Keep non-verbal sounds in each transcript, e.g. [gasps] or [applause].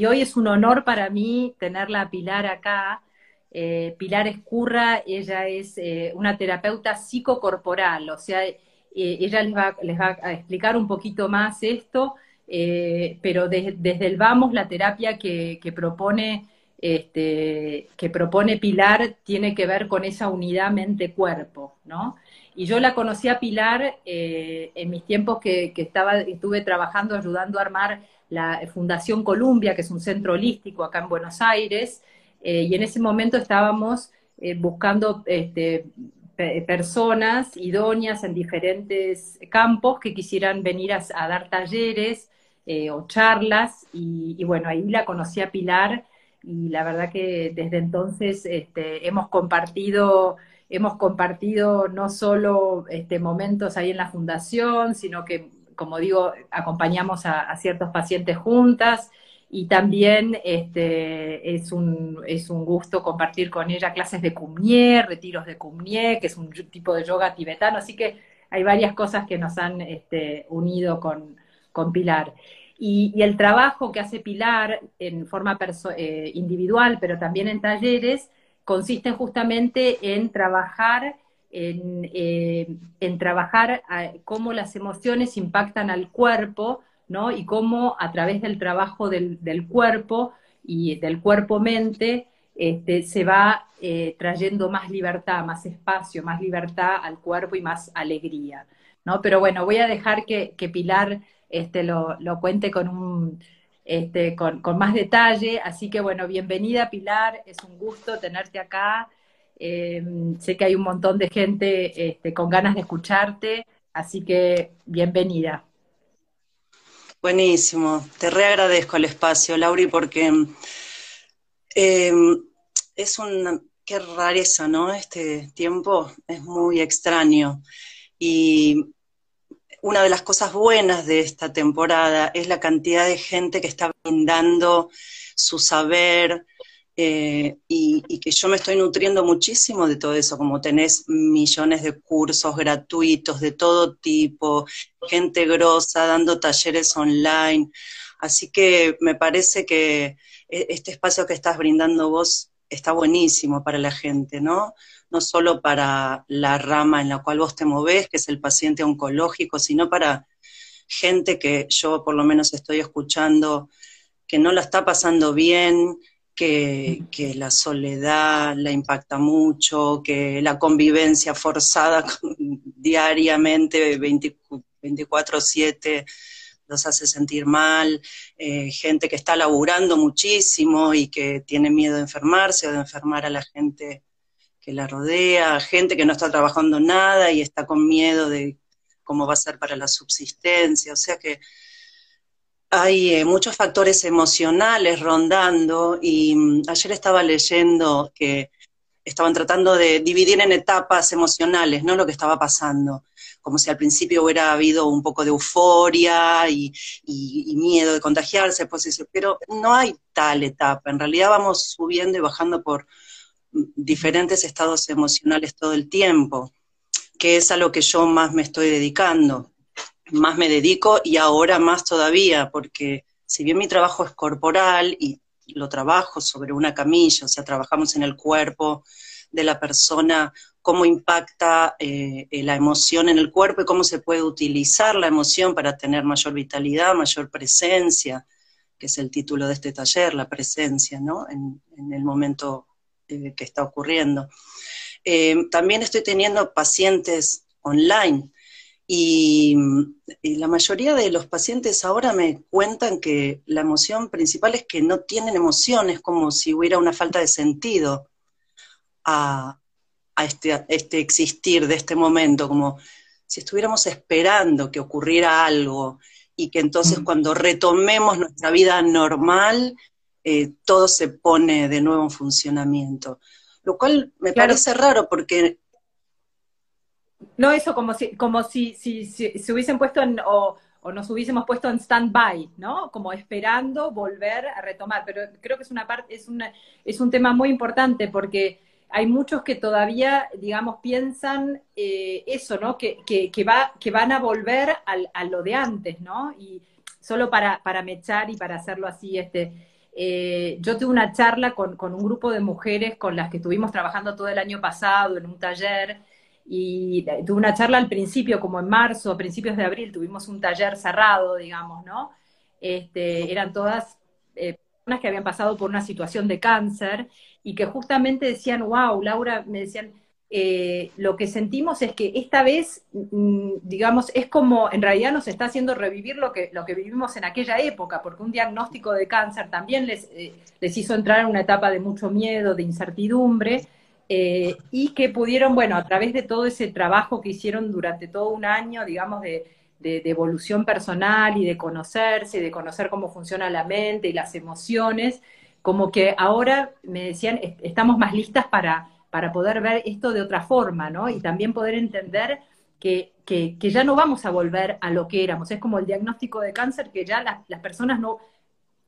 y hoy es un honor para mí tenerla a Pilar acá. Eh, Pilar Escurra, ella es eh, una terapeuta psicocorporal, o sea, ella les va, les va, a explicar un poquito más esto, pero desde el Vamos, la terapia que, propone, este, que propone Pilar tiene que ver con esa unidad mente-cuerpo, ¿no? Y yo la conocí a Pilar en mis tiempos que, que estaba, estuve trabajando, ayudando a armar la Fundación Columbia, que es un centro holístico acá en Buenos Aires, eh, y en ese momento estábamos eh, buscando este, personas idóneas en diferentes campos que quisieran venir a, dar talleres eh, o charlas, y, bueno, ahí la conocí a Pilar, y la verdad que desde entonces este, hemos compartido hemos compartido no solo este, momentos ahí en la fundación, sino que como digo, acompañamos a, ciertos pacientes juntas y también este, es, un, es un gusto compartir con ella clases de Kumye, retiros de Kumye, que es un tipo de yoga tibetano, así que hay varias cosas que nos han este, unido con, Pilar. Y, el trabajo que hace Pilar en forma eh, individual, pero también en talleres, consiste justamente en trabajar eh, en, trabajar cómo las emociones impactan al cuerpo, ¿no? Y cómo a través del trabajo del, cuerpo y del cuerpo-mente este, se va eh, trayendo más libertad, más espacio, más libertad al cuerpo y más alegría, ¿no? Pero bueno, voy a dejar que, Pilar este, lo, cuente con un... Este, con, más detalle. Así que bueno, bienvenida Pilar, es un gusto tenerte acá. Em, sé que hay un montón de gente este, con ganas de escucharte, así que bienvenida. Buenísimo, te reagradezco el espacio, Lauri, porque em, es una, qué rareza, ¿no? Este tiempo es muy extraño. Y una de las cosas buenas de esta temporada es la cantidad de gente que está brindando su saber, eh, y, que yo me estoy nutriendo muchísimo de todo eso, como tenés millones de cursos gratuitos de todo tipo, gente grosa dando talleres online. Así que me parece que e, este espacio que estás brindando vos está buenísimo para la gente, ¿no? No solo para la rama en la cual vos te movés, que es el paciente oncológico, sino para gente que yo por lo menos estoy escuchando que no la está pasando bien, que, la soledad la impacta mucho, que la convivencia forzada [laughs] diariamente, 24/7, los hace sentir mal, eh, gente que está laburando muchísimo y que tiene miedo de enfermarse o de enfermar a la gente que la rodea, gente que no está trabajando nada y está con miedo de cómo va a ser para la subsistencia, o sea que hay eh, muchos factores emocionales rondando y mm, ayer estaba leyendo que estaban tratando de dividir en etapas emocionales, ¿no? Lo que estaba pasando, como si al principio hubiera habido un poco de euforia y, miedo de contagiarse, pues, pero no hay tal etapa, en realidad vamos subiendo y bajando por diferentes estados emocionales todo el tiempo, que es a lo que yo más me estoy dedicando más me dedico y ahora más todavía, porque si bien mi trabajo es corporal y lo trabajo sobre una camilla, o sea, trabajamos en el cuerpo de la persona, cómo impacta eh, la emoción en el cuerpo y cómo se puede utilizar la emoción para tener mayor vitalidad, mayor presencia, que es el título de este taller, la presencia, ¿no? En, el momento eh, que está ocurriendo. Eh, también estoy teniendo pacientes online y, la mayoría de los pacientes ahora me cuentan que la emoción principal es que no tienen emociones, como si hubiera una falta de sentido a, este, este, existir de este momento, como si estuviéramos esperando que ocurriera algo y que entonces cuando retomemos nuestra vida normal, eh, todo se pone de nuevo en funcionamiento. Lo cual me parece raro porque no eso como si, como si, si, se hubiesen puesto en, o, nos hubiésemos puesto en stand-by, ¿no? Como esperando volver a retomar. Pero creo que es una parte, es una, es un tema muy importante porque hay muchos que todavía, digamos, piensan eh, eso, ¿no? Que, que, va, que van a volver al, a lo de antes, ¿no? Y solo para, para mechar y para hacerlo así, este, eh, yo tuve una charla con, un grupo de mujeres con las que estuvimos trabajando todo el año pasado en un taller y tuve una charla al principio, como en marzo, a principios de abril, tuvimos un taller cerrado, digamos, ¿no? Este, eran todas eh, personas que habían pasado por una situación de cáncer y que justamente decían, wow, Laura, me decían, eh, lo que sentimos es que esta vez, mm, digamos, es como, en realidad nos está haciendo revivir lo que, lo que vivimos en aquella época, porque un diagnóstico de cáncer también les, eh, les hizo entrar en una etapa de mucho miedo, de incertidumbre, eh, y que pudieron, bueno, a través de todo ese trabajo que hicieron durante todo un año, digamos, de, de, de evolución personal y de conocerse, de conocer cómo funciona la mente y las emociones, como que ahora me decían, estamos más listas para para poder ver esto de otra forma, ¿no? Y también poder entender que, que, ya no vamos a volver a lo que éramos. Es como el diagnóstico de cáncer, que ya las, personas no,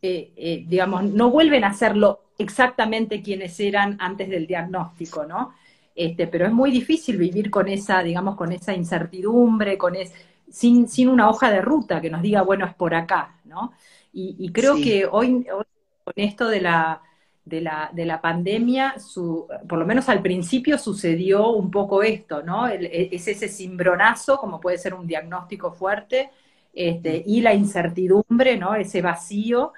eh, eh, digamos, no vuelven a serlo exactamente quienes eran antes del diagnóstico, ¿no? Este, pero es muy difícil vivir con esa, digamos, con esa incertidumbre, con es, sin, sin una hoja de ruta que nos diga, bueno, es por acá, ¿no? Y, creo que hoy, hoy, con esto de la, de la, de la pandemia, su, por lo menos al principio sucedió un poco esto, ¿no? E, es ese cimbronazo, como puede ser un diagnóstico fuerte, este, y la incertidumbre, ¿no? Ese vacío.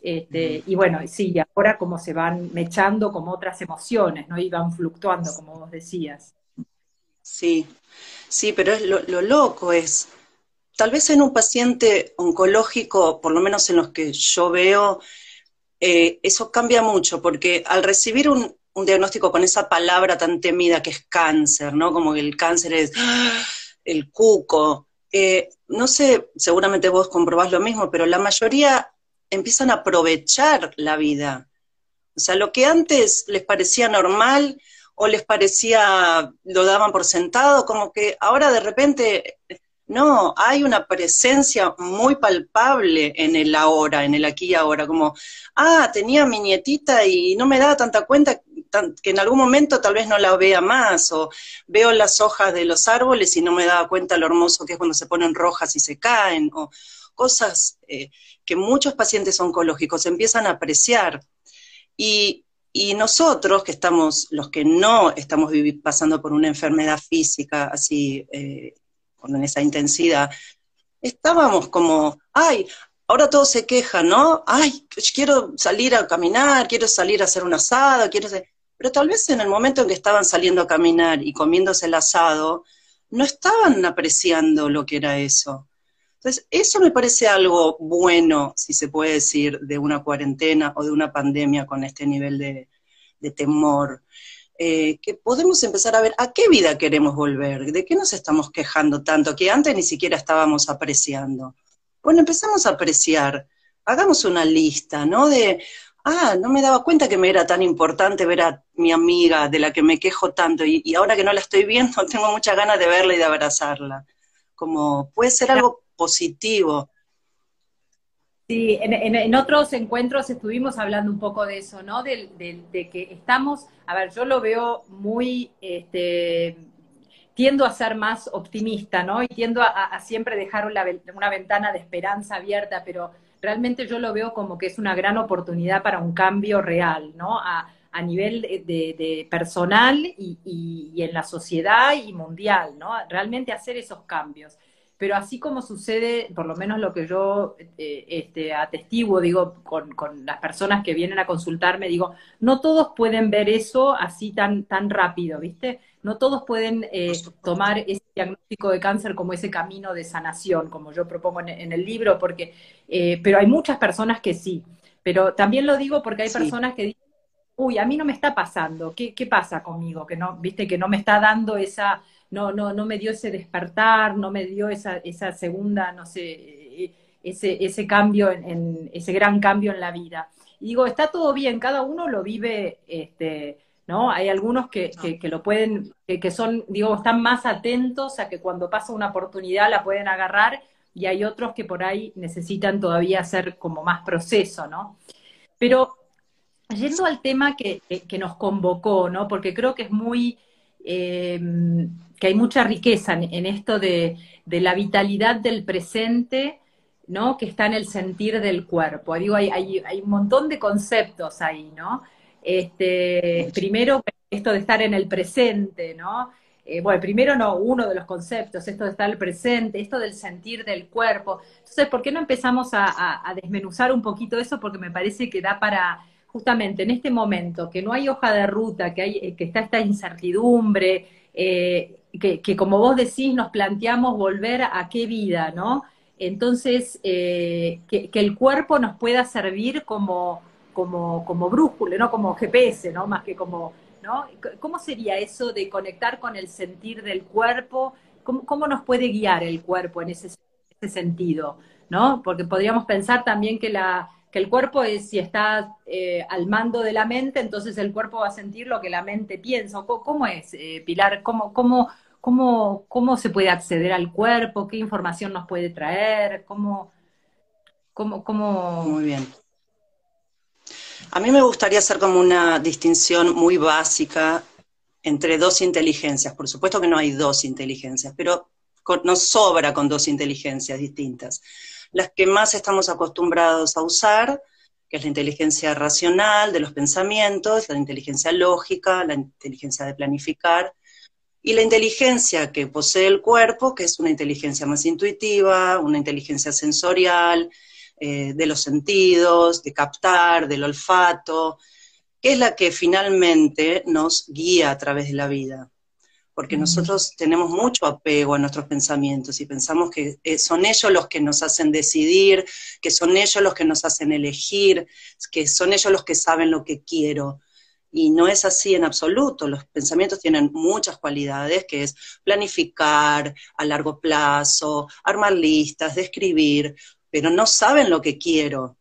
Este, y bueno, sí, y ahora como se van mechando como otras emociones, ¿no? Y van fluctuando, como vos decías. Sí, sí, pero es lo, lo loco es, tal vez en un paciente oncológico, por lo menos en los que yo veo, eh, eso cambia mucho, porque al recibir un, diagnóstico con esa palabra tan temida que es cáncer, ¿no? Como que el cáncer es [gasps] el cuco. Eh, no sé, seguramente vos comprobás lo mismo, pero la mayoría empiezan a aprovechar la vida. O sea, lo que antes les parecía normal o les parecía, lo daban por sentado, como que ahora de repente no, hay una presencia muy palpable en el ahora, en el aquí y ahora, como, ah, tenía mi nietita y no me daba tanta cuenta que en algún momento tal vez no la vea más, o veo las hojas de los árboles y no me daba cuenta lo hermoso que es cuando se ponen rojas y se caen, o cosas eh, que muchos pacientes oncológicos empiezan a apreciar. Y, nosotros, que estamos, los que no estamos pasando por una enfermedad física así eh, con esa intensidad, estábamos como, ay, ahora todos se quejan, ¿no? Ay, quiero salir a caminar, quiero salir a hacer un asado, quiero hacer... Pero tal vez en el momento en que estaban saliendo a caminar y comiéndose el asado, no estaban apreciando lo que era eso. Entonces, eso me parece algo bueno, si se puede decir, de una cuarentena o de una pandemia con este nivel de, de temor. Eh, que podemos empezar a ver a qué vida queremos volver, de qué nos estamos quejando tanto, que antes ni siquiera estábamos apreciando. Bueno, empezamos a apreciar, hagamos una lista, ¿no? De, ah, no me daba cuenta que me era tan importante ver a mi amiga de la que me quejo tanto y, ahora que no la estoy viendo [laughs] tengo muchas ganas de verla y de abrazarla. Como puede ser algo positivo. Sí, en, otros encuentros estuvimos hablando un poco de eso, ¿no? De, que estamos, a ver, yo lo veo muy, este, tiendo a ser más optimista, ¿no? Y tiendo a, siempre dejar una, ventana de esperanza abierta, pero realmente yo lo veo como que es una gran oportunidad para un cambio real, ¿no? A, nivel de, personal y, y, en la sociedad y mundial, ¿no? Realmente hacer esos cambios pero así como sucede, por lo menos lo que yo eh, este, atestiguo, digo, con, las personas que vienen a consultarme, digo, no todos pueden ver eso así tan, tan rápido, ¿viste? No todos pueden eh, tomar ese diagnóstico de cáncer como ese camino de sanación, como yo propongo en, el libro, porque, eh, pero hay muchas personas que sí. Pero también lo digo porque hay personas que dicen, uy, a mí no me está pasando, ¿qué, qué pasa conmigo? Que no, viste, que no me está dando esa no, no, no me dio ese despertar, no me dio esa, esa segunda, no sé, ese, ese cambio, en, ese gran cambio en la vida. Y digo, está todo bien, cada uno lo vive, este, ¿no? Hay algunos que, que, lo pueden, que, son, digo, están más atentos a que cuando pasa una oportunidad la pueden agarrar y hay otros que por ahí necesitan todavía hacer como más proceso, ¿no? Pero yendo al tema que, que nos convocó, ¿no? Porque creo que es muy eh, que hay mucha riqueza en, esto de, la vitalidad del presente, ¿no? Que está en el sentir del cuerpo. Digo, hay, hay, un montón de conceptos ahí, ¿no? Este, primero, esto de estar en el presente, ¿no? Eh, bueno, primero no, uno de los conceptos, esto de estar presente, esto del sentir del cuerpo. Entonces, ¿por qué no empezamos a, desmenuzar un poquito eso? Porque me parece que da para, justamente en este momento, que no hay hoja de ruta, que, hay, que está esta incertidumbre, eh, que, como vos decís, nos planteamos volver a qué vida, ¿no? Entonces, eh, que, el cuerpo nos pueda servir como, como, como brújula, ¿no? Como GPS, ¿no? Más que como, ¿no? ¿Cómo sería eso de conectar con el sentir del cuerpo? ¿Cómo, nos puede guiar el cuerpo en ese, sentido, ¿no? Porque podríamos pensar también que la, que el cuerpo es, si está eh, al mando de la mente, entonces el cuerpo va a sentir lo que la mente piensa. ¿Cómo, es, eh, Pilar? ¿Cómo, cómo, ¿Cómo, ¿Cómo se puede acceder al cuerpo? ¿Qué información nos puede traer? ¿Cómo, cómo, cómo... Muy bien. A mí me gustaría hacer como una distinción muy básica entre dos inteligencias. Por supuesto que no hay dos inteligencias, pero nos sobra con dos inteligencias distintas. Las que más estamos acostumbrados a usar, que es la inteligencia racional de los pensamientos, la inteligencia lógica, la inteligencia de planificar, y la inteligencia que posee el cuerpo, que es una inteligencia más intuitiva, una inteligencia sensorial, eh, de los sentidos, de captar, del olfato, que es la que finalmente nos guía a través de la vida. Porque nosotros tenemos mucho apego a nuestros pensamientos y pensamos que eh, son ellos los que nos hacen decidir, que son ellos los que nos hacen elegir, que son ellos los que saben lo que quiero. Y no es así en absoluto. Los pensamientos tienen muchas cualidades, que es planificar a largo plazo, armar listas, describir, pero no saben lo que quiero.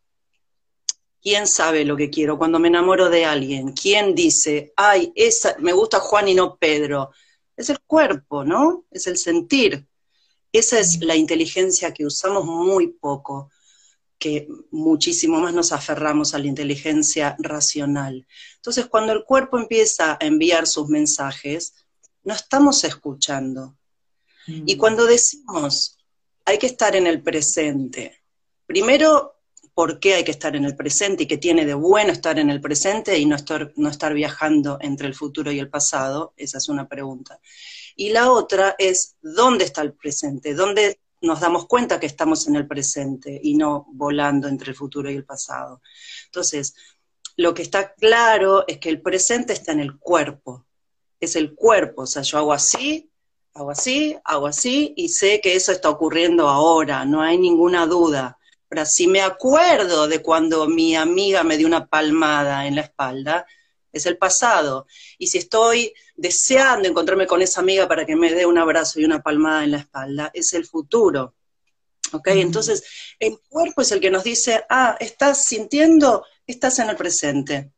¿Quién sabe lo que quiero cuando me enamoro de alguien? ¿Quién dice, ay, esa, me gusta Juan y no Pedro? Es el cuerpo, ¿no? Es el sentir. Esa es la inteligencia que usamos muy poco que muchísimo más nos aferramos a la inteligencia racional. Entonces, cuando el cuerpo empieza a enviar sus mensajes, no estamos escuchando. Y mm. cuando decimos, hay que estar en el presente, primero, ¿por qué hay que estar en el presente y qué tiene de bueno estar en el presente y no estar, no estar viajando entre el futuro y el pasado? Esa es una pregunta. Y la otra es, ¿dónde está el presente? ¿Dónde nos damos cuenta que estamos en el presente y no volando entre el futuro y el pasado. Entonces, lo que está claro es que el presente está en el cuerpo, es el cuerpo, o sea, yo hago así, hago así, hago así y sé que eso está ocurriendo ahora, no hay ninguna duda. Pero si me acuerdo de cuando mi amiga me dio una palmada en la espalda, es el pasado. Y si estoy deseando encontrarme con esa amiga para que me dé un abrazo y una palmada en la espalda, es el futuro. ¿Ok? Entonces, el cuerpo es el que nos dice, ah, estás sintiendo, estás en el presente.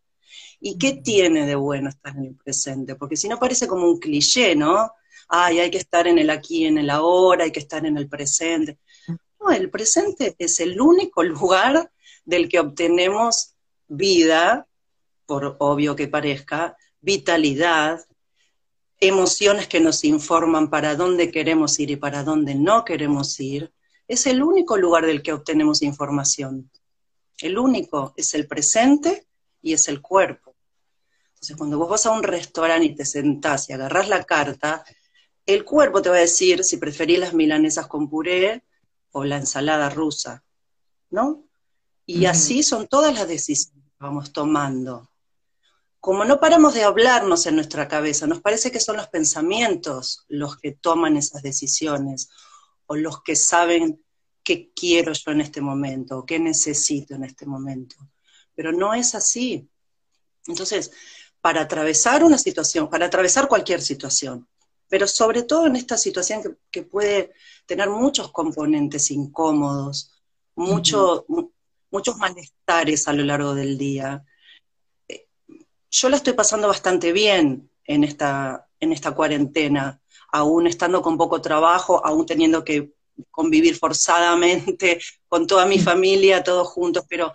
¿Y qué tiene de bueno estar en el presente? Porque si no parece como un cliché, ¿no? Ay, hay que estar en el aquí, en el ahora, hay que estar en el presente. El presente es el único lugar del que obtenemos vida por obvio que parezca, vitalidad, emociones que nos informan para dónde queremos ir y para dónde no queremos ir, es el único lugar del que obtenemos información. El único es el presente y es el cuerpo. Entonces, cuando vos vas a un restaurante y te sentás y agarrás la carta, el cuerpo te va a decir si preferís las milanesas con puré o la ensalada rusa, ¿no? Y así son todas las decisiones que vamos tomando como no paramos de hablarnos en nuestra cabeza, nos parece que son los pensamientos los que toman esas decisiones o los que saben qué quiero yo en este momento o qué necesito en este momento. Pero no es así. Entonces, para atravesar una situación, para atravesar cualquier situación, pero sobre todo en esta situación que, puede tener muchos componentes incómodos, muchos malestares a lo largo del día, yo la estoy pasando bastante bien en esta, en esta cuarentena, aún estando con poco trabajo, aún teniendo que convivir forzadamente [laughs] con toda mi familia, todos juntos, pero,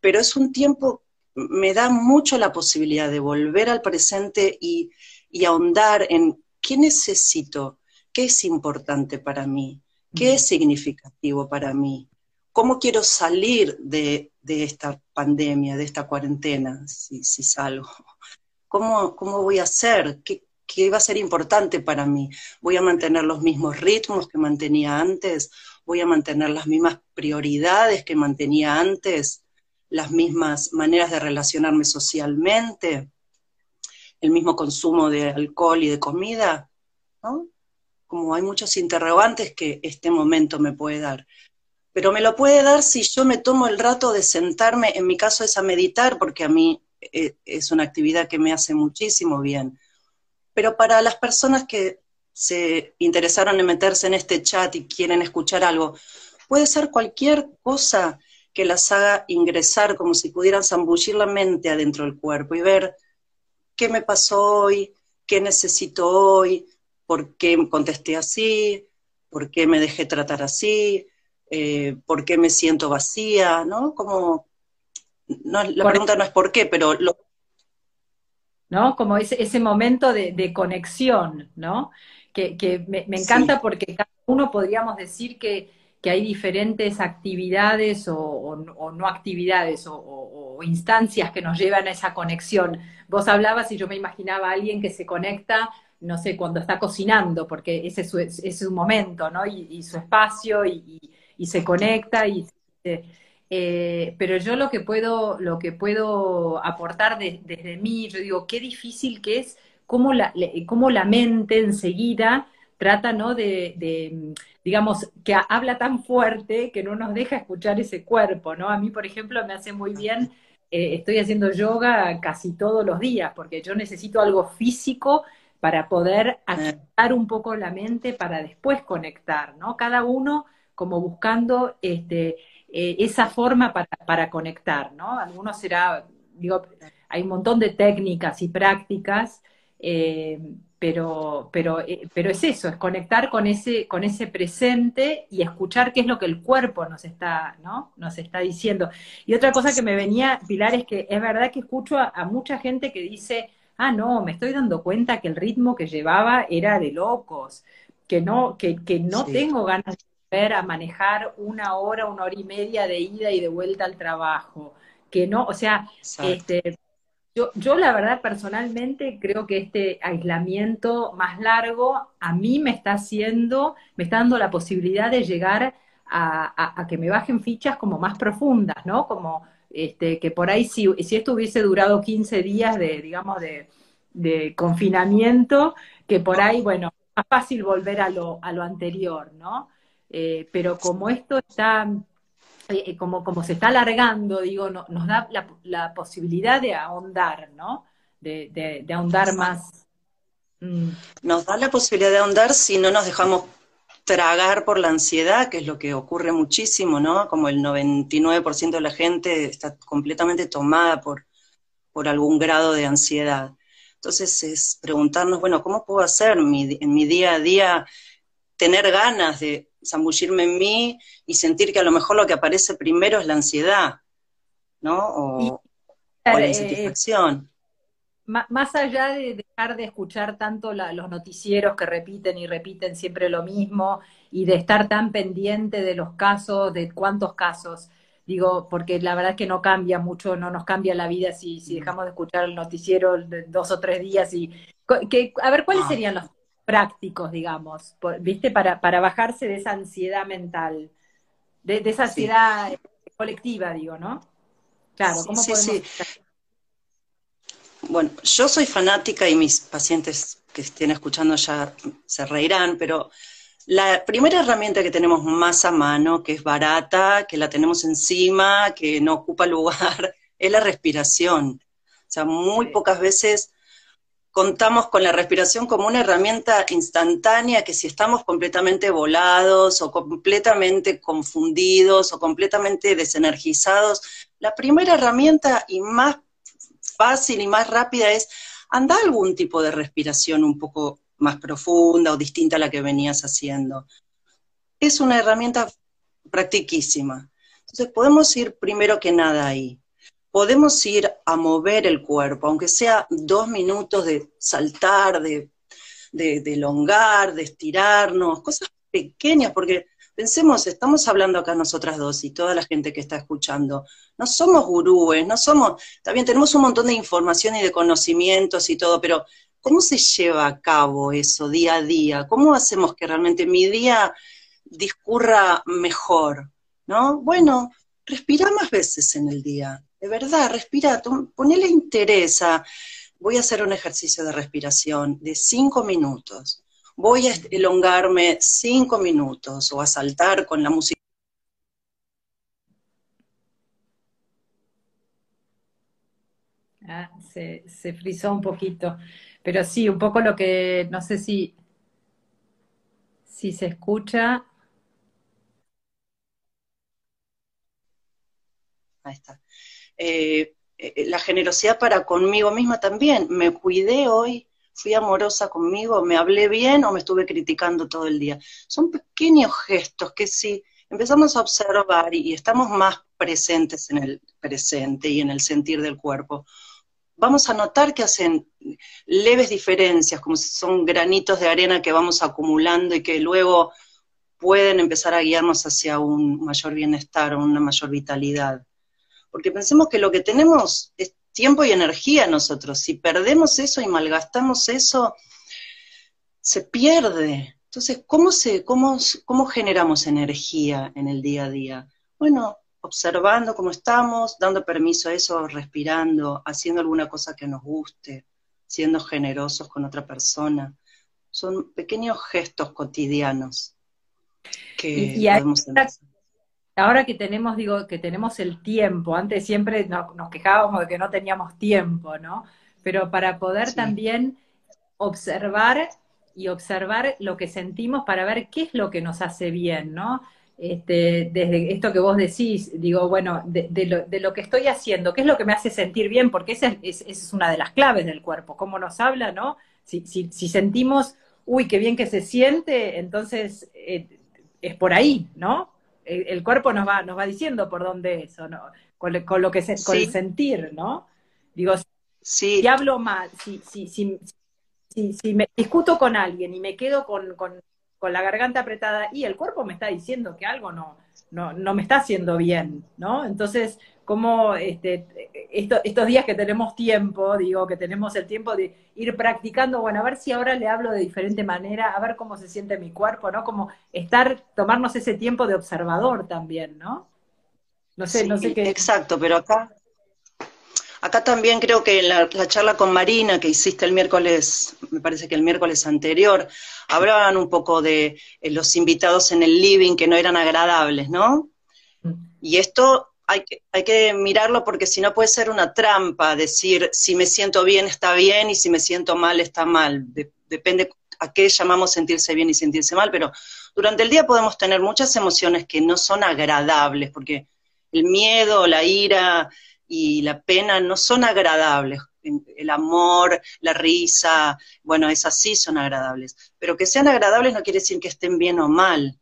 pero es un tiempo, me da mucho la posibilidad de volver al presente y, y ahondar en qué necesito, qué es importante para mí, qué es significativo para mí, ¿cómo quiero salir de, esta pandemia, de esta cuarentena, si, salgo? ¿Cómo, ¿Cómo, voy a hacer? ¿Qué, ¿Qué va a ser importante para mí? ¿Voy a mantener los mismos ritmos que mantenía antes? ¿Voy a mantener las mismas prioridades que mantenía antes? ¿Las mismas maneras de relacionarme socialmente? ¿El mismo consumo de alcohol y de comida? ¿No? Como hay muchos interrogantes que este momento me puede dar. Pero me lo puede dar si yo me tomo el rato de sentarme, en mi caso es a meditar, porque a mí eh, es una actividad que me hace muchísimo bien pero para las personas que se interesaron en meterse en este chat y quieren escuchar algo, puede ser cualquier cosa que las haga ingresar como si pudieran zambullir la mente adentro del cuerpo y ver qué me pasó hoy, qué necesito hoy, por qué contesté así, por qué me dejé tratar así, eh, por qué me siento vacía, ¿no? Como, no, la pregunta no es por qué, pero lo ¿no? Como ese, ese momento de, conexión, ¿no? Que, me, encanta porque cada uno podríamos decir que, hay diferentes actividades o, no actividades o, instancias que nos llevan a esa conexión. Vos hablabas y yo me imaginaba a alguien que se conecta, no sé, cuando está cocinando, porque ese es su, momento, ¿no? Y, su espacio y, se conecta y... Eh, pero yo lo que puedo, lo que puedo aportar desde mí, yo digo, qué difícil que es cómo la, cómo la mente enseguida trata, ¿no? De, digamos, que habla tan fuerte que no nos deja escuchar ese cuerpo, ¿no? A mí, por ejemplo, me hace muy bien, eh, estoy haciendo yoga casi todos los días, porque yo necesito algo físico para poder activar un poco la mente para después conectar, ¿no? Cada uno como buscando este, eh, esa forma para, conectar, ¿no? Algunos será, digo, hay un montón de técnicas y prácticas, eh, pero, pero, eh, pero es eso, es conectar con ese, con ese presente y escuchar qué es lo que el cuerpo nos está, ¿no? nos está diciendo. Y otra cosa que me venía, Pilar, es que es verdad que escucho a, mucha gente que dice, ah, no, me estoy dando cuenta que el ritmo que llevaba era de locos, que no, que, que no tengo ganas de a manejar una hora, una hora y media de ida y de vuelta al trabajo. Que no, o sea, este, yo, yo la verdad personalmente creo que este aislamiento más largo a mí me está haciendo, me está dando la posibilidad de llegar a, que me bajen fichas como más profundas, ¿no? Como este, que por ahí si, si esto hubiese durado 15 días de, digamos, de, de confinamiento, que por ahí, bueno, más fácil volver a lo, a lo anterior, ¿no? Eh, pero como esto está, eh, como, como se está alargando, digo, nos da la, posibilidad de ahondar, ¿no? De, ahondar más. Mm. Nos da la posibilidad de ahondar si no nos dejamos tragar por la ansiedad, que es lo que ocurre muchísimo, ¿no? Como el 99% de la gente está completamente tomada por, por algún grado de ansiedad. Entonces es preguntarnos, bueno, ¿cómo puedo hacer en mi día a día tener ganas de zambullirme en mí y sentir que a lo mejor lo que aparece primero es la ansiedad, ¿no? O, la eh, insatisfacción. más allá de dejar de escuchar tanto los noticieros que repiten y repiten siempre lo mismo y de estar tan pendiente de los casos, de cuántos casos, digo, porque la verdad es que no cambia mucho, no nos cambia la vida si, si dejamos de escuchar el noticiero de dos o tres días y que, a ver, ¿cuáles ah. serían los prácticos, digamos, ¿viste? Para, para bajarse de esa ansiedad mental, de, esa ansiedad colectiva, digo, ¿no? Claro, ¿cómo sí, podemos... Bueno, yo soy fanática y mis pacientes que estén escuchando ya se reirán, pero la primera herramienta que tenemos más a mano, que es barata, que la tenemos encima, que no ocupa [laughs] lugar, es la respiración. O sea, muy pocas veces contamos con la respiración como una herramienta instantánea que si estamos completamente volados o completamente confundidos o completamente desenergizados, la primera herramienta y más fácil y más rápida es anda algún tipo de respiración un poco más profunda o distinta a la que venías haciendo. Es una herramienta practiquísima. Entonces podemos ir primero que nada ahí podemos ir a mover el cuerpo, aunque sea dos minutos de saltar, de, de, elongar, de estirarnos, cosas pequeñas, porque Pensemos, estamos hablando acá nosotras dos y toda la gente que está escuchando. No somos gurúes, no somos, también tenemos un montón de información y de conocimientos y todo, pero ¿cómo se lleva a cabo eso día a día? ¿Cómo hacemos que realmente mi día discurra mejor? ¿No? Bueno, respira más veces en el día, de verdad, respira, ponele interés a, voy a hacer un ejercicio de respiración de cinco minutos voy a elongarme cinco minutos o a saltar con la música. Ah, se, se frizó un poquito, pero sí, un poco lo que, no sé si, si se escucha. Ahí está. Eh, eh, la generosidad para conmigo misma también. Me cuidé hoy, fui amorosa conmigo, me hablé bien o me estuve criticando todo el día. Son pequeños gestos que si empezamos a observar y, estamos más presentes en el presente y en el sentir del cuerpo, vamos a notar que hacen leves diferencias, como si son granitos de arena que vamos acumulando y que luego pueden empezar a guiarnos hacia un mayor bienestar o una mayor vitalidad. Porque pensemos que lo que tenemos es tiempo y energía nosotros. Si perdemos eso y malgastamos eso, se pierde. Entonces, ¿cómo, se, cómo, cómo generamos energía en el día a día? Bueno, observando cómo estamos, dando permiso a eso, respirando, haciendo alguna cosa que nos guste, siendo generosos con otra persona. Son pequeños gestos cotidianos que podemos ahora que tenemos, digo, que tenemos el tiempo, antes siempre nos, quejábamos de que no teníamos tiempo, ¿no? Pero para poder también observar y observar lo que sentimos para ver qué es lo que nos hace bien, ¿no? Este, desde esto que vos decís, digo, bueno, de, lo, que estoy haciendo, qué es lo que me hace sentir bien, porque esa es, una de las claves del cuerpo, cómo nos habla, ¿no? Si, si, sentimos, uy, qué bien que se siente, entonces eh, es por ahí, ¿no? El, cuerpo nos va, nos va diciendo por dónde es, ¿no? Con, lo que se, con el sentir, ¿no? Digo, si hablo mal, si, si, si, si, me discuto con alguien y me quedo con, con, con, la garganta apretada y el cuerpo me está diciendo que algo no, no, no me está haciendo bien, ¿no? Entonces, como este, estos días que tenemos tiempo, digo, que tenemos el tiempo de ir practicando, bueno, a ver si ahora le hablo de diferente manera, a ver cómo se siente mi cuerpo, ¿no? Como estar, tomarnos ese tiempo de observador también, ¿no? No sé, no sé qué. Exacto, pero acá, acá también creo que en la, la, charla con Marina que hiciste el miércoles, me parece que el miércoles anterior, hablaban un poco de eh, los invitados en el living que no eran agradables, ¿no? Mm. Y esto hay que, hay que mirarlo porque si no puede ser una trampa, decir si me siento bien está bien y si me siento mal está mal. depende a qué llamamos sentirse bien y sentirse mal, pero durante el día podemos tener muchas emociones que no son agradables, porque el miedo, la ira y la pena no son agradables. El amor, la risa, bueno, esas sí son agradables. Pero que sean agradables no quiere decir que estén bien o mal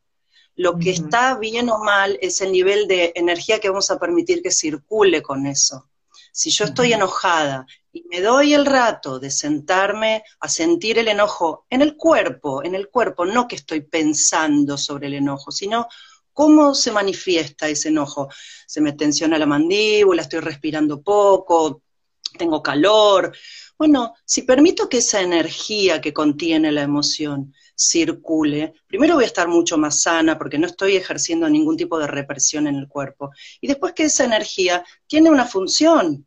lo que está bien o mal es el nivel de energía que vamos a permitir que circule con eso. Si yo estoy enojada y me doy el rato de sentarme a sentir el enojo en el cuerpo, en el cuerpo, no que estoy pensando sobre el enojo, sino cómo se manifiesta ese enojo. Se me tensiona la mandíbula, estoy respirando poco, tengo calor. Bueno, si permito que esa energía que contiene la emoción circule, primero voy a estar mucho más sana porque no estoy ejerciendo ningún tipo de represión en el cuerpo. Y después que esa energía tiene una función.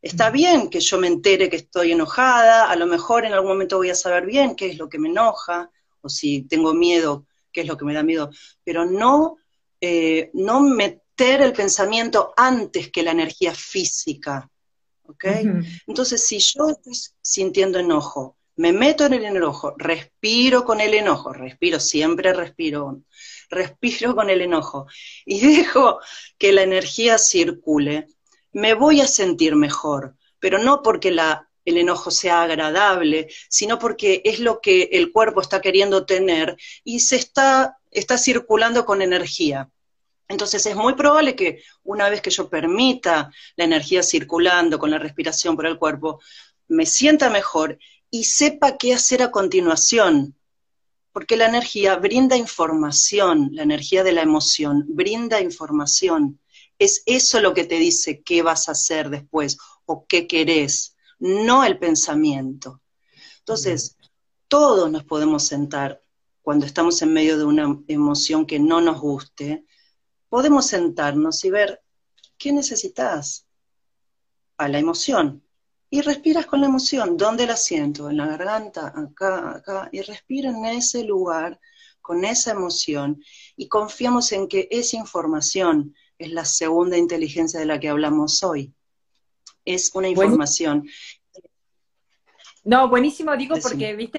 Está bien que yo me entere que estoy enojada, a lo mejor en algún momento voy a saber bien qué es lo que me enoja, o si tengo miedo, qué es lo que me da miedo, pero no, eh, no meter el pensamiento antes que la energía física. ¿Ok? Entonces, si yo estoy sintiendo enojo me meto en el enojo, respiro con el enojo, respiro, siempre respiro, respiro con el enojo y [laughs] dejo que la energía circule, me voy a sentir mejor, pero no porque la, el enojo sea agradable, sino porque es lo que el cuerpo está queriendo tener y se está, está circulando con energía. Entonces es muy probable que una vez que yo permita la energía circulando con la respiración por el cuerpo, me sienta mejor y sepa qué hacer a continuación. Porque la energía brinda información, la energía de la emoción brinda información. Es eso lo que te dice qué vas a hacer después o qué querés, no el pensamiento. Entonces, todos nos podemos sentar cuando estamos en medio de una emoción que no nos guste, podemos sentarnos y ver qué necesitas a la emoción. Y respiras con la emoción. ¿Dónde la siento? En la garganta, acá, acá. Y respira en ese lugar, con esa emoción. Y confiamos en que esa información es la segunda inteligencia de la que hablamos hoy. Es una información. No, buenísimo, digo, porque, viste,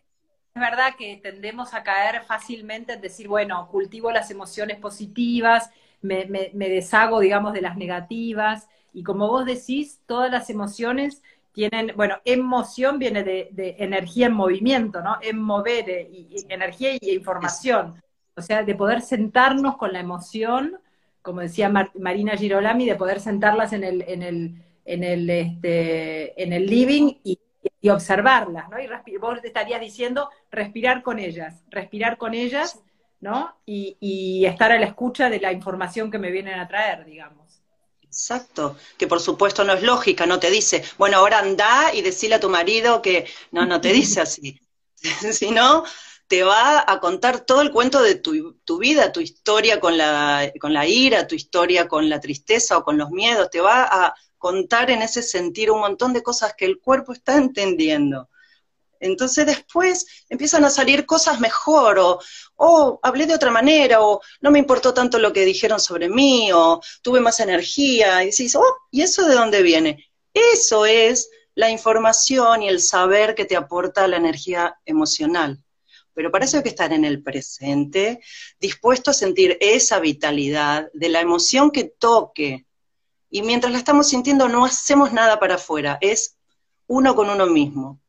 es verdad que tendemos a caer fácilmente en decir, bueno, cultivo las emociones positivas, me, deshago, digamos, de las negativas, y como vos decís, todas las emociones tienen, bueno, emoción viene de, energía en movimiento, ¿no? En mover, eh, y, energía y información. O sea, de poder sentarnos con la emoción, como decía Marina Girolami, de poder sentarlas en el, en el, en el, este, en el living y y observarlas, ¿no? Y vos estarías diciendo respirar con ellas, respirar con ellas, ¿no? Y, estar a la escucha de la información que me vienen a traer, digamos. Exacto, que por supuesto no es lógica, no te dice, bueno, ahora anda y decile a tu marido que, no, no te dice así, [laughs] sino te va a contar todo el cuento de tu, tu, vida, tu historia con la, con la ira, tu historia con la tristeza o con los miedos, te va a contar en ese sentir un montón de cosas que el cuerpo está entendiendo. Entonces después empiezan a salir cosas mejor, o oh, hablé de otra manera, o no me importó tanto lo que dijeron sobre mí, o tuve más energía, y decís, oh, ¿y eso de dónde viene? Eso es la información y el saber que te aporta la energía emocional. Pero para eso hay que estar en el presente, dispuesto a sentir esa vitalidad de la emoción que toque, y mientras la estamos sintiendo no hacemos nada para afuera, es uno con uno mismo.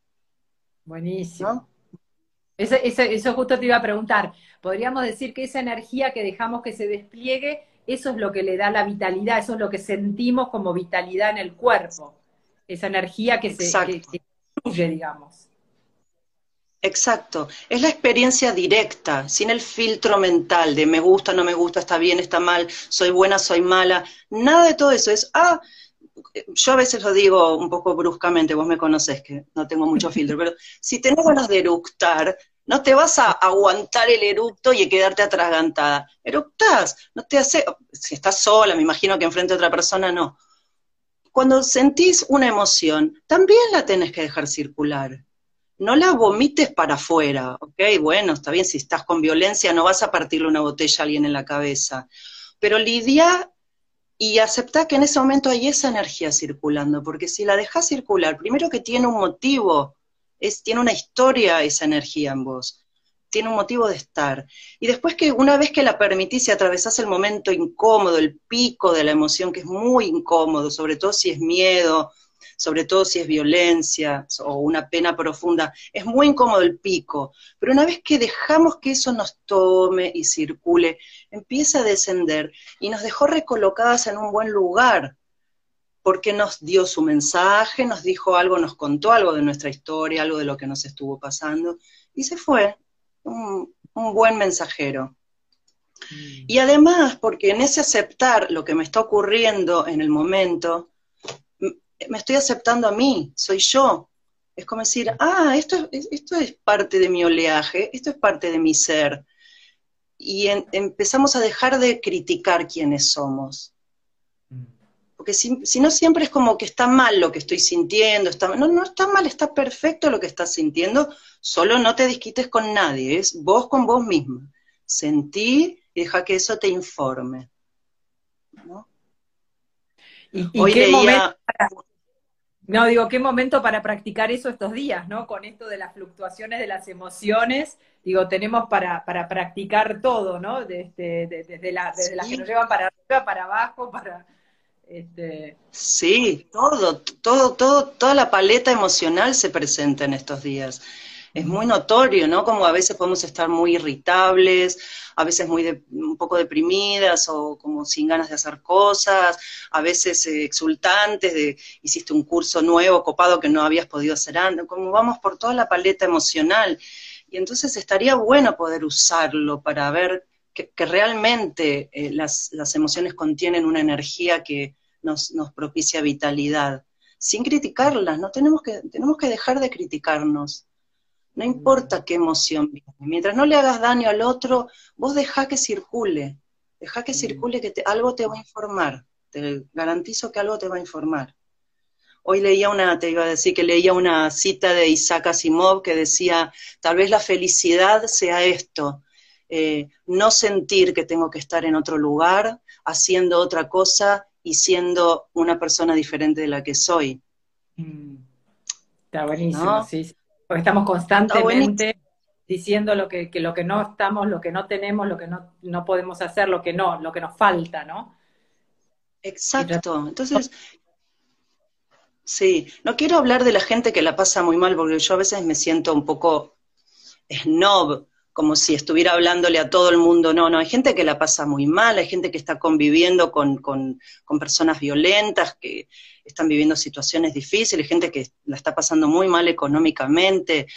Buenísimo. Eso, eso, justo te iba a preguntar. Podríamos decir que esa energía que dejamos que se despliegue, eso es lo que le da la vitalidad, eso es lo que sentimos como vitalidad en el cuerpo. Esa energía que se que, digamos. Exacto, es la experiencia directa, sin el filtro mental de me gusta, no me gusta, está bien, está mal, soy buena, soy mala, nada de todo eso, es, ah, yo a veces lo digo un poco bruscamente, vos me conocés que no tengo mucho [laughs] filtro, pero si tenés ganas de eructar, no te vas a aguantar el eructo y quedarte atragantada, eructás, no te hace, si estás sola, me imagino que enfrente a otra persona no. Cuando sentís una emoción, también la tenés que dejar circular no la vomites para afuera, ¿ok? Bueno, está bien, si estás con violencia no vas a partirle una botella a alguien en la cabeza, pero lidia y acepta que en ese momento hay esa energía circulando, porque si la dejas circular, primero que tiene un motivo, es, tiene una historia esa energía en vos, tiene un motivo de estar. Y después que una vez que la permitís y atravesás el momento incómodo, el pico de la emoción, que es muy incómodo, sobre todo si es miedo, sobre todo si es violencia o una pena profunda, es muy incómodo el pico, pero una vez que dejamos que eso nos tome y circule, empieza a descender y nos dejó recolocadas en un buen lugar, porque nos dio su mensaje, nos dijo algo, nos contó algo de nuestra historia, algo de lo que nos estuvo pasando, y se fue, un, un buen mensajero. Mm. Y además, porque en ese aceptar lo que me está ocurriendo en el momento, me estoy aceptando a mí, soy yo. Es como decir, ah, esto, esto es parte de mi oleaje, esto es parte de mi ser. Y empezamos a dejar de criticar quiénes somos. Mm. Porque si, no siempre es como que está mal lo que estoy sintiendo, está, no, no está mal, está perfecto lo que estás sintiendo, solo no te disquites con nadie, es vos con vos misma. Sentí y deja que eso te informe. ¿Y, Hoy qué leía... No, digo, qué momento para practicar eso estos días, ¿no? Con esto de las fluctuaciones de las emociones, digo, tenemos para, para practicar todo, ¿no? Desde, desde, las que nos llevan para arriba, para abajo, para... Este... Sí, todo, todo, todo, toda la paleta emocional se presenta en estos días es muy notorio, ¿no? Como a veces podemos estar muy irritables, a veces muy un poco deprimidas o como sin ganas de hacer cosas, a veces eh, exultantes de hiciste un curso nuevo, copado que no habías podido hacer antes, como vamos por toda la paleta emocional. Y entonces estaría bueno poder usarlo para ver que, realmente eh, las, emociones contienen una energía que nos, nos, propicia vitalidad, sin criticarlas, no tenemos que, tenemos que dejar de criticarnos. No importa qué emoción viene, mientras no le hagas daño al otro, vos deja que circule, deja que circule que algo te va a informar, te garantizo que algo te va a informar. Hoy leía una, te iba a decir que leía una cita de Isaac Asimov que decía, tal vez la felicidad sea esto, eh, no sentir que tengo que estar en otro lugar, haciendo otra cosa y siendo una persona diferente de la que soy. Mm. Está buenísimo, sí, Porque estamos constantemente diciendo lo que, lo que no estamos, lo que no tenemos, lo que no, no podemos hacer, lo que no, lo que nos falta, ¿no? Exacto. Entonces, sí, no quiero hablar de la gente que la pasa muy mal, porque yo a veces me siento un poco snob como si estuviera hablándole a todo el mundo. No, no, hay gente que la pasa muy mal, hay gente que está conviviendo con, con, personas violentas, que están viviendo situaciones difíciles, gente que la está pasando muy mal económicamente,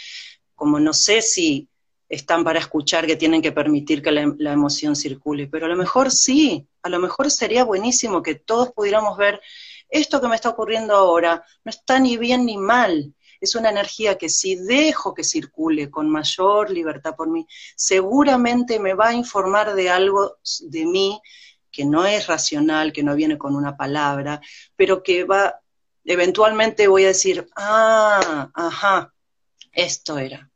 como no sé si están para escuchar que tienen que permitir que la, la emoción circule, pero a lo mejor sí, a lo mejor sería buenísimo que todos pudiéramos ver esto que me está ocurriendo ahora, no está ni bien ni mal, es una energía que si dejo que circule con mayor libertad por mí, seguramente me va a informar de algo de mí que no es racional, que no viene con una palabra, pero que va, eventualmente voy a decir, ah, ajá, esto era.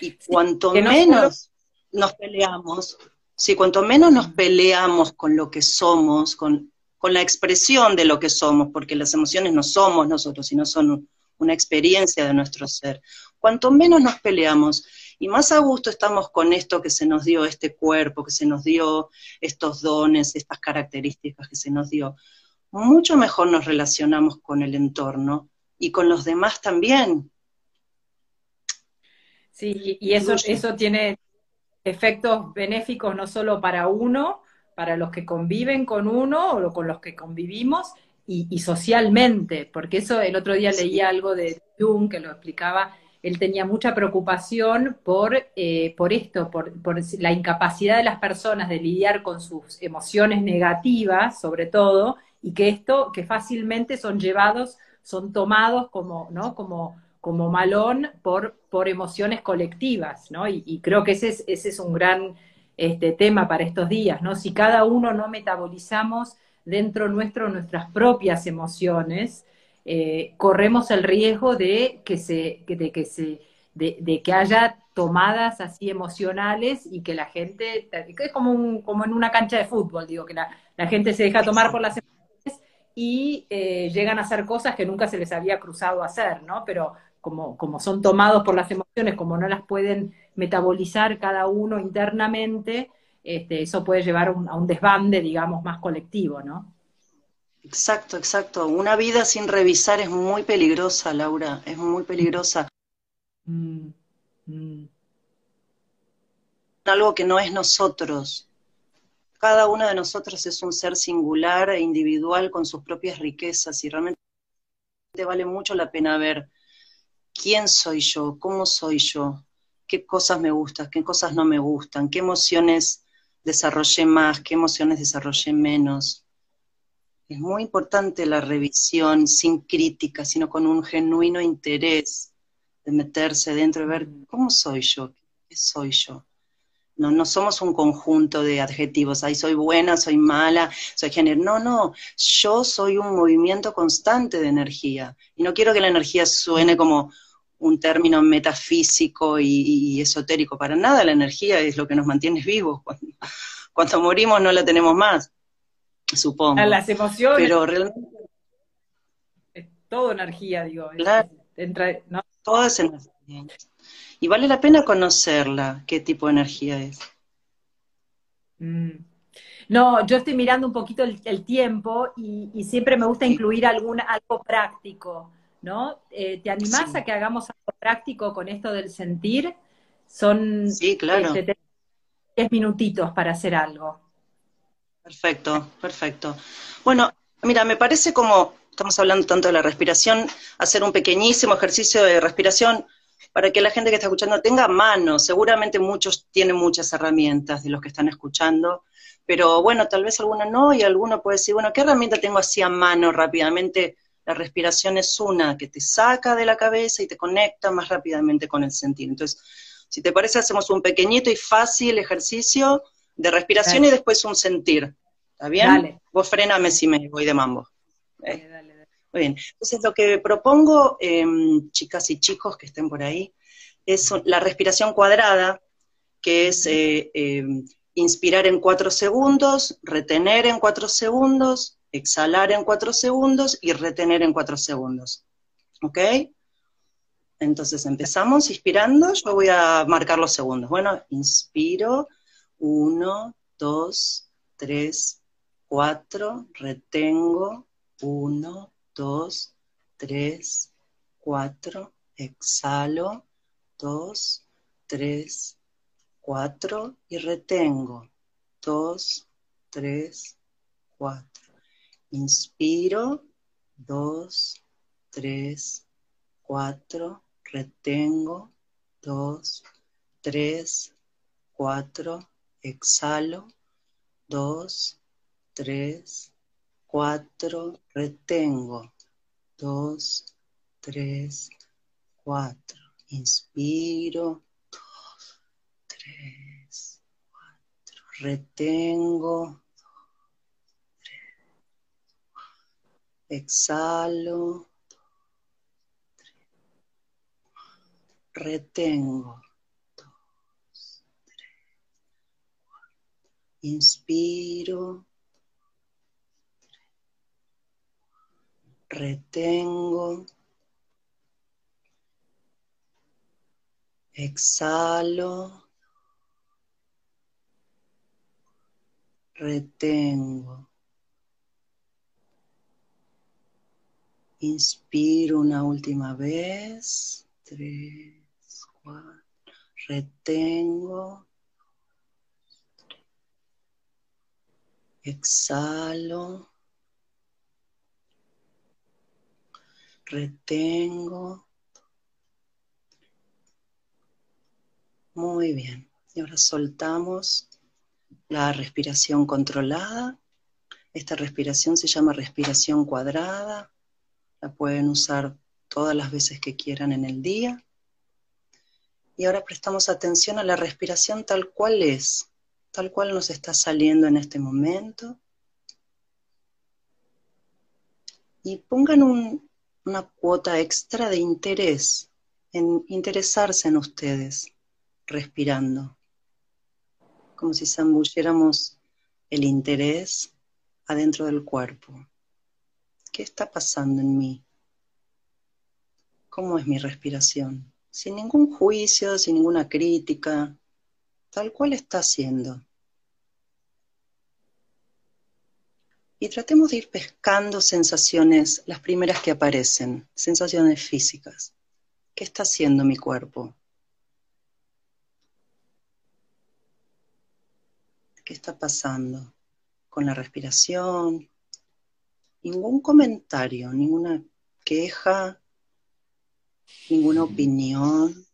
Y cuanto menos nos peleamos, sí, cuanto menos nos peleamos con lo que somos, con con la expresión de lo que somos, porque las emociones no somos nosotros, sino son una experiencia de nuestro ser. Cuanto menos nos peleamos y más a gusto estamos con esto que se nos dio, este cuerpo, que se nos dio, estos dones, estas características que se nos dio, mucho mejor nos relacionamos con el entorno y con los demás también. Sí, y eso, eso tiene efectos benéficos no solo para uno, para los que conviven con uno o con los que convivimos y, socialmente, porque eso el otro día leía algo de Jung que lo explicaba, él tenía mucha preocupación por, eh, por esto, por, por, la incapacidad de las personas de lidiar con sus emociones negativas, sobre todo, y que esto, que fácilmente son llevados, son tomados como, ¿no? como, como malón por, por emociones colectivas, ¿no? Y, y creo que ese es, ese es un gran este tema para estos días, ¿no? Si cada uno no metabolizamos dentro nuestro nuestras propias emociones, eh, corremos el riesgo de que se, de que se, de, que haya tomadas así emocionales y que la gente, es como, como en una cancha de fútbol, digo, que la, gente se deja tomar por las emociones y eh, llegan a hacer cosas que nunca se les había cruzado hacer, ¿no? Pero como, como son tomados por las emociones, como no las pueden metabolizar cada uno internamente, este, eso puede llevar a un desbande, digamos, más colectivo, ¿no? Exacto, exacto. Una vida sin revisar es muy peligrosa, Laura, es muy peligrosa. Mm, mm. Algo que no es nosotros. Cada uno de nosotros es un ser singular e individual con sus propias riquezas y realmente vale mucho la pena ver quién soy yo, cómo soy yo, qué cosas me gustan, qué cosas no me gustan, qué emociones desarrollé más, qué emociones desarrollé menos. Es muy importante la revisión sin crítica, sino con un genuino interés de meterse dentro y ver cómo soy yo, qué soy yo. No, no somos un conjunto de adjetivos, ahí soy buena, soy mala, soy género. No, no, yo soy un movimiento constante de energía. Y no quiero que la energía suene como un término metafísico y, esotérico para nada, la energía es lo que nos mantiene vivos. Cuando, morimos no la tenemos más, supongo. Las emociones. Pero realmente... Es todo energía, digo. Todo es energía. Y vale la pena conocerla, qué tipo de energía es. Mm. No, yo estoy mirando un poquito el, tiempo y, siempre me gusta incluir algún, algo práctico. ¿No? Eh, ¿Te animás a que hagamos algo práctico con esto del sentir? Son sí, claro. 10 este, minutitos para hacer algo. Perfecto, perfecto. Bueno, mira, me parece como, estamos hablando tanto de la respiración, hacer un pequeñísimo ejercicio de respiración, para que la gente que está escuchando tenga manos. Seguramente muchos tienen muchas herramientas de los que están escuchando, pero bueno, tal vez alguna no y alguno puede decir, bueno, ¿qué herramienta tengo así a mano rápidamente? La respiración es una que te saca de la cabeza y te conecta más rápidamente con el sentir. Entonces, si te parece, hacemos un pequeñito y fácil ejercicio de respiración y después un sentir. ¿Está bien? Dale. Vos frename si me voy de mambo. ¿Eh? Muy bien. Entonces, lo que propongo, em, chicas y chicos que estén por ahí, es la respiración cuadrada, que es eh, em, inspirar en cuatro segundos, retener en cuatro segundos, exhalar en cuatro segundos y retener en cuatro segundos. ¿Ok? Entonces empezamos inspirando, yo voy a marcar los segundos. Bueno, inspiro, uno, dos, tres, cuatro, retengo, uno, dos, tres, cuatro, exhalo, dos, tres, cuatro y retengo, dos, tres, cuatro. Inspiro, dos, tres, cuatro, retengo, dos, tres, cuatro, exhalo, dos, tres, cuatro, retengo, dos, tres, cuatro, inspiro, dos, tres, cuatro, retengo, dos, tres, exhalo, retengo, inspiro, retengo, exhalo, retengo. Inspiro una última vez, tres, cuatro, retengo, exhalo. retengo. Muy bien. Y ahora soltamos la respiración controlada. Esta respiración se llama respiración cuadrada. La pueden usar todas las veces que quieran en el día. Y ahora prestamos atención a la respiración tal cual es, tal cual nos está saliendo en este momento. Y pongan un, una cuota extra de interés, en interesarse en ustedes, respirando, como si zambulléramos el interés adentro del cuerpo. ¿Qué está pasando en mí? ¿Cómo es mi respiración? Sin ningún juicio, sin ninguna crítica, tal cual está siendo. y tratemos de ir pescando sensaciones, las primeras que aparecen, sensaciones físicas. ¿Qué está haciendo mi cuerpo? ¿Qué está pasando con la respiración? Ningún comentario, ninguna queja, ninguna opinión,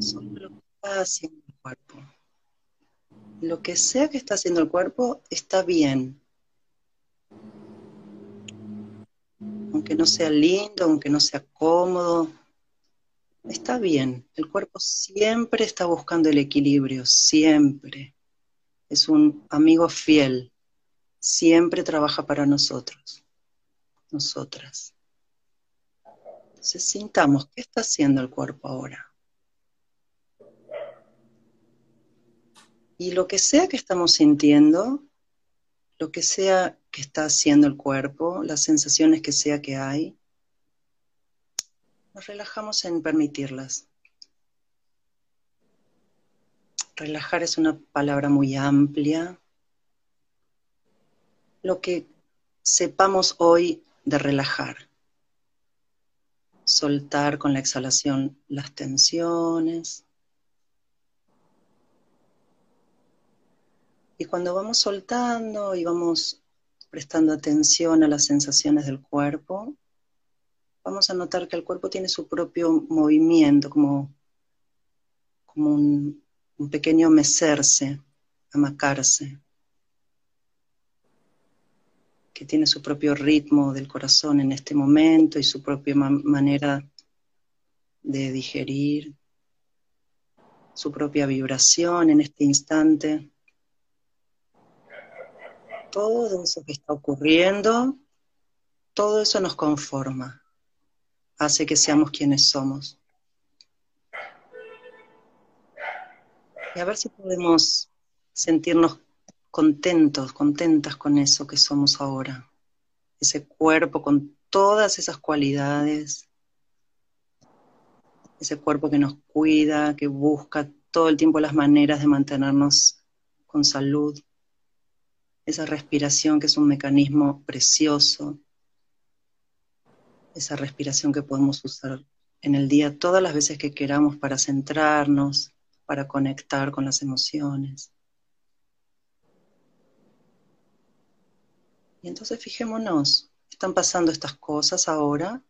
solo lo que está haciendo el cuerpo lo que sea que está haciendo el cuerpo está bien. Aunque no sea lindo, aunque no sea cómodo, está bien. El cuerpo siempre está buscando el equilibrio, siempre. Es un amigo fiel, siempre trabaja para nosotros, nosotras. Entonces sintamos, ¿qué está haciendo el cuerpo ahora? Y lo que sea que estamos sintiendo, lo que sea que está haciendo el cuerpo, las sensaciones que sea que hay, nos relajamos en permitirlas. Relajar es una palabra muy amplia. Lo que sepamos hoy de relajar. Soltar con la exhalación las tensiones, Y cuando vamos soltando y vamos prestando atención a las sensaciones del cuerpo, vamos a notar que el cuerpo tiene su propio movimiento, como, como un, un pequeño mecerse, amacarse, que tiene su propio ritmo del corazón en este momento y su propia manera de digerir, su propia vibración en este instante. Todo eso que está ocurriendo, todo eso nos conforma, hace que seamos quienes somos. Y a ver si podemos sentirnos contentos, contentas con eso que somos ahora. Ese cuerpo con todas esas cualidades, ese cuerpo que nos cuida, que busca todo el tiempo las maneras de mantenernos con salud, esa respiración que es un mecanismo precioso, esa respiración que podemos usar en el día todas las veces que queramos para centrarnos, para conectar con las emociones. Y entonces fijémonos, están pasando estas cosas ahora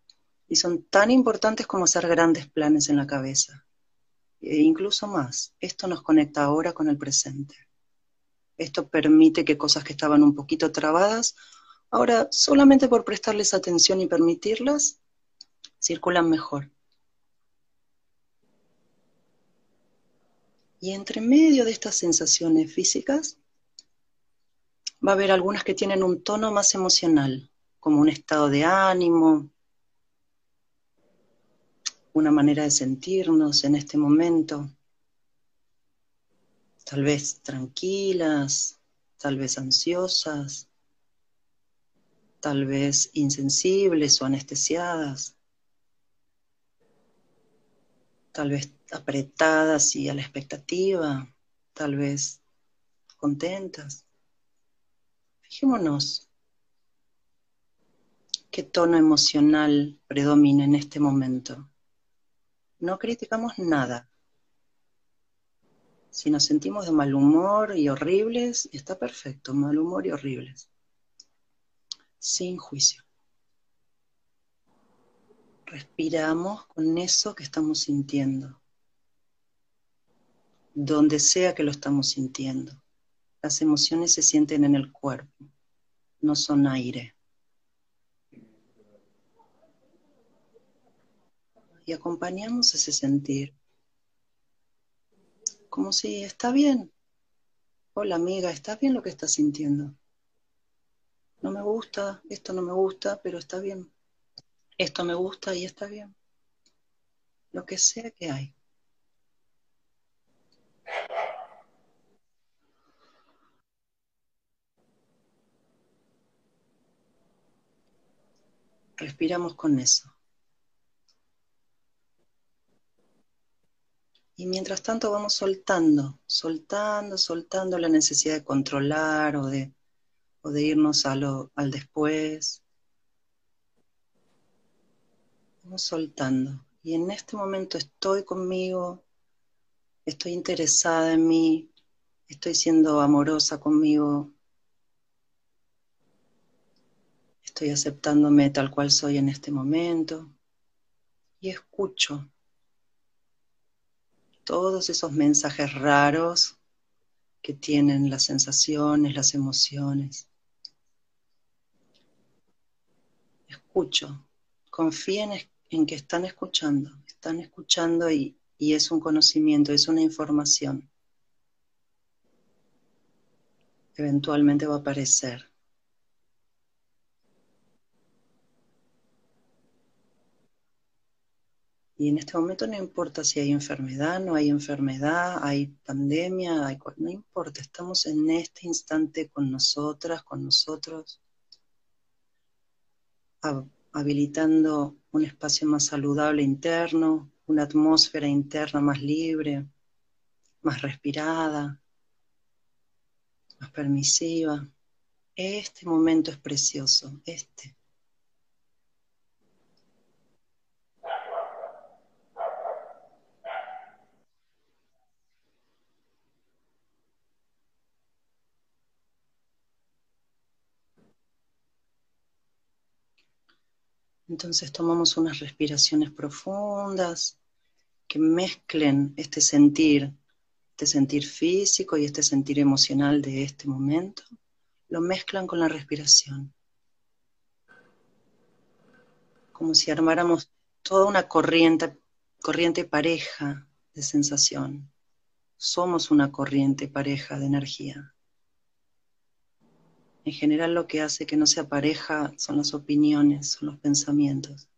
y son tan importantes como hacer grandes planes en la cabeza. E incluso más, esto nos conecta ahora con el presente. Esto permite que cosas que estaban un poquito trabadas, ahora solamente por prestarles atención y permitirlas, circulan mejor. Y entre medio de estas sensaciones físicas, va a haber algunas que tienen un tono más emocional, como un estado de ánimo, una manera de sentirnos en este momento, tal vez tranquilas, tal vez ansiosas, tal vez insensibles o anestesiadas, tal vez apretadas y a la expectativa, tal vez contentas. Fijémonos qué tono emocional predomina en este momento. No criticamos nada. Si nos sentimos de mal humor y horribles, está perfecto, mal humor y horribles. Sin juicio. Respiramos con eso que estamos sintiendo donde sea que lo estamos sintiendo. Las emociones se sienten en el cuerpo, no son aire. Y acompañamos ese sentir. Como si está bien. Hola amiga, ¿está bien lo que estás sintiendo? No me gusta, esto no me gusta, pero está bien. Esto me gusta y está bien. Lo que sea que hay. Respiramos con eso. Y mientras tanto vamos soltando, soltando, soltando la necesidad de controlar o de, o de irnos al después. Vamos soltando. Y en este momento estoy conmigo, estoy interesada en mí, estoy siendo amorosa conmigo, Estoy aceptándome tal cual soy en este momento y escucho todos esos mensajes raros que tienen las sensaciones, las emociones. Escucho, confíen en que están escuchando, están escuchando y, y es un conocimiento, es una información. Eventualmente va a aparecer. Y en este momento no importa si hay enfermedad, no hay enfermedad, hay pandemia, hay, no importa, estamos en este instante con nosotras, con nosotros, habilitando un espacio más saludable interno, una atmósfera interna más libre, más respirada, más permisiva. Este momento es precioso, este. Entonces tomamos unas respiraciones profundas que mezclen este sentir, este sentir físico y este sentir emocional de este momento, lo mezclan con la respiración. Como si armáramos toda una corriente, corriente pareja de sensación. Somos una corriente pareja de energía. En general lo que hace que no sea pareja son las opiniones, son los pensamientos.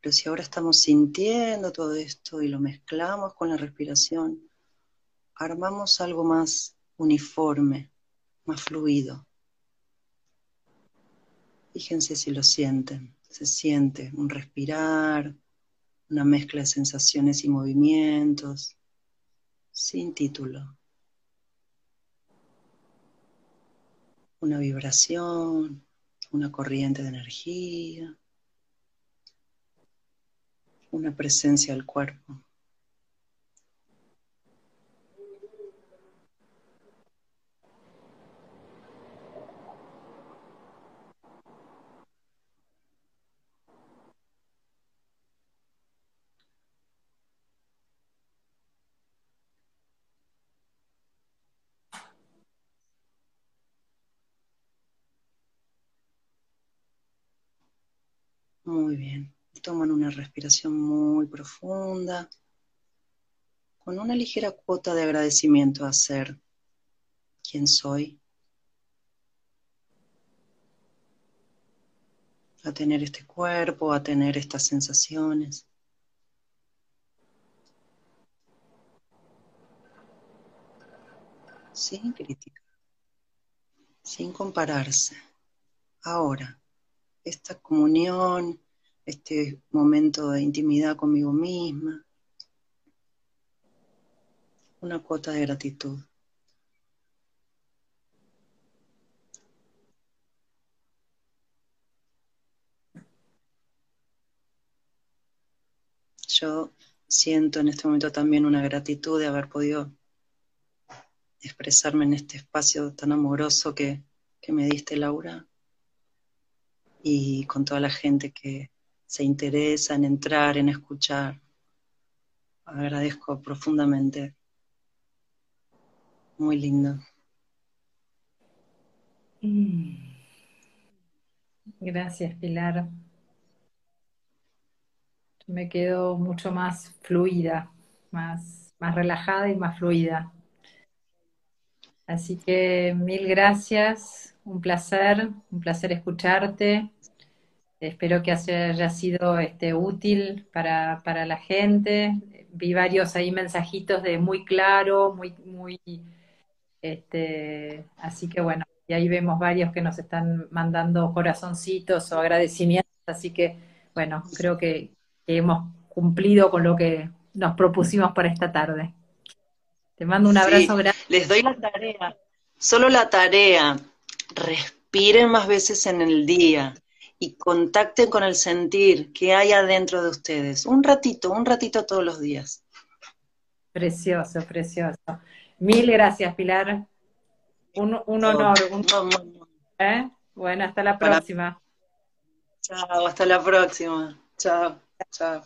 Pero si ahora estamos sintiendo todo esto y lo mezclamos con la respiración, armamos algo más uniforme, más fluido. Fíjense si lo sienten. Se siente un respirar, una mezcla de sensaciones y movimientos, sin título. Una vibración, una corriente de energía, una presencia del cuerpo. Bien. Toman una respiración muy profunda, con una ligera cuota de agradecimiento a ser quien soy, a tener este cuerpo, a tener estas sensaciones. Sin crítica, sin compararse. Ahora, esta comunión este momento de intimidad conmigo misma, una cuota de gratitud. Yo siento en este momento también una gratitud de haber podido expresarme en este espacio tan amoroso que, que me diste, Laura, y con toda la gente que, se interesa en entrar, en escuchar. Agradezco profundamente. Muy lindo. Mm. Gracias, Pilar. Me quedo mucho más fluida, más, más relajada y más fluida. Así que mil gracias, un placer, un placer escucharte. Espero que haya sido este, útil para, la gente. Vi varios ahí mensajitos de muy claro, muy, muy, este, así que bueno, y ahí vemos varios que nos están mandando corazoncitos o agradecimientos, así que bueno, creo que, hemos cumplido con lo que nos propusimos para esta tarde. Te mando un abrazo grande. Les doy la tarea, solo la tarea, respiren más veces en el día, y contacten con el sentir que hay adentro de ustedes. Un ratito, un ratito todos los días. Precioso, precioso. Mil gracias, Pilar. Un, honor. ¿eh? Bueno, hasta la próxima. Chao, hasta la próxima. Chao, chao.